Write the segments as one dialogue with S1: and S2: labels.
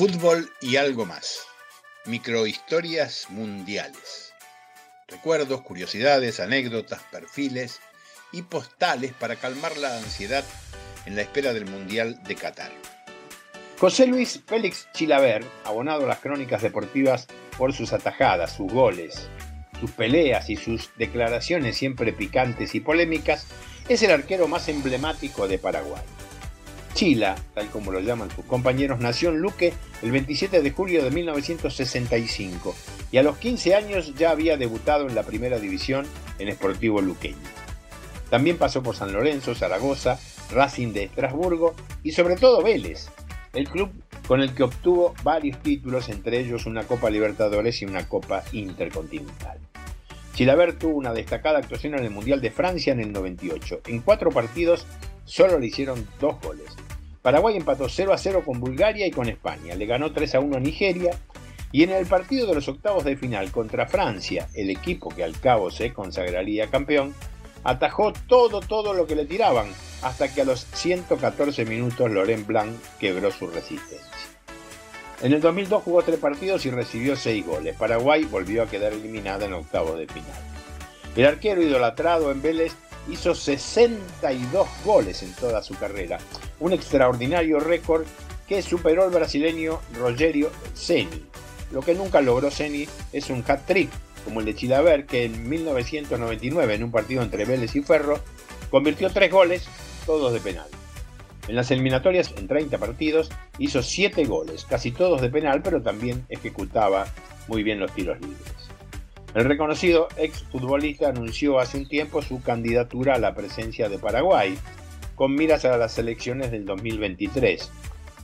S1: Fútbol y algo más. Microhistorias mundiales. Recuerdos, curiosidades, anécdotas, perfiles y postales para calmar la ansiedad en la espera del Mundial de Qatar.
S2: José Luis Félix Chilaver, abonado a las crónicas deportivas por sus atajadas, sus goles, sus peleas y sus declaraciones siempre picantes y polémicas, es el arquero más emblemático de Paraguay. Chila, tal como lo llaman sus compañeros, nació en Luque el 27 de julio de 1965 y a los 15 años ya había debutado en la primera división en Sportivo Luqueño. También pasó por San Lorenzo, Zaragoza, Racing de Estrasburgo y sobre todo Vélez, el club con el que obtuvo varios títulos, entre ellos una Copa Libertadores y una Copa Intercontinental. Chilaver tuvo una destacada actuación en el Mundial de Francia en el 98. En cuatro partidos solo le hicieron dos goles. Paraguay empató 0 a 0 con Bulgaria y con España. Le ganó 3 a 1 a Nigeria. Y en el partido de los octavos de final contra Francia, el equipo que al cabo se consagraría campeón, atajó todo, todo lo que le tiraban, hasta que a los 114 minutos Laurent Blanc quebró su resistencia. En el 2002 jugó tres partidos y recibió seis goles. Paraguay volvió a quedar eliminada en octavos de final. El arquero idolatrado en Vélez hizo 62 goles en toda su carrera, un extraordinario récord que superó al brasileño Rogerio Ceni. Lo que nunca logró Ceni es un hat-trick, como el de Chilaver, que en 1999, en un partido entre Vélez y Ferro, convirtió tres goles, todos de penal. En las eliminatorias, en 30 partidos, hizo 7 goles, casi todos de penal, pero también ejecutaba muy bien los tiros libres. El reconocido exfutbolista anunció hace un tiempo su candidatura a la presencia de Paraguay, con miras a las elecciones del 2023,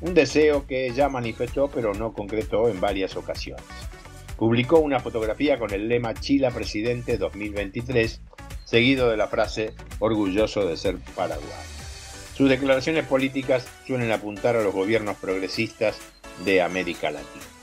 S2: un deseo que ya manifestó pero no concretó en varias ocasiones. Publicó una fotografía con el lema Chila Presidente 2023, seguido de la frase orgulloso de ser Paraguay. Sus declaraciones políticas suelen apuntar a los gobiernos progresistas de América Latina.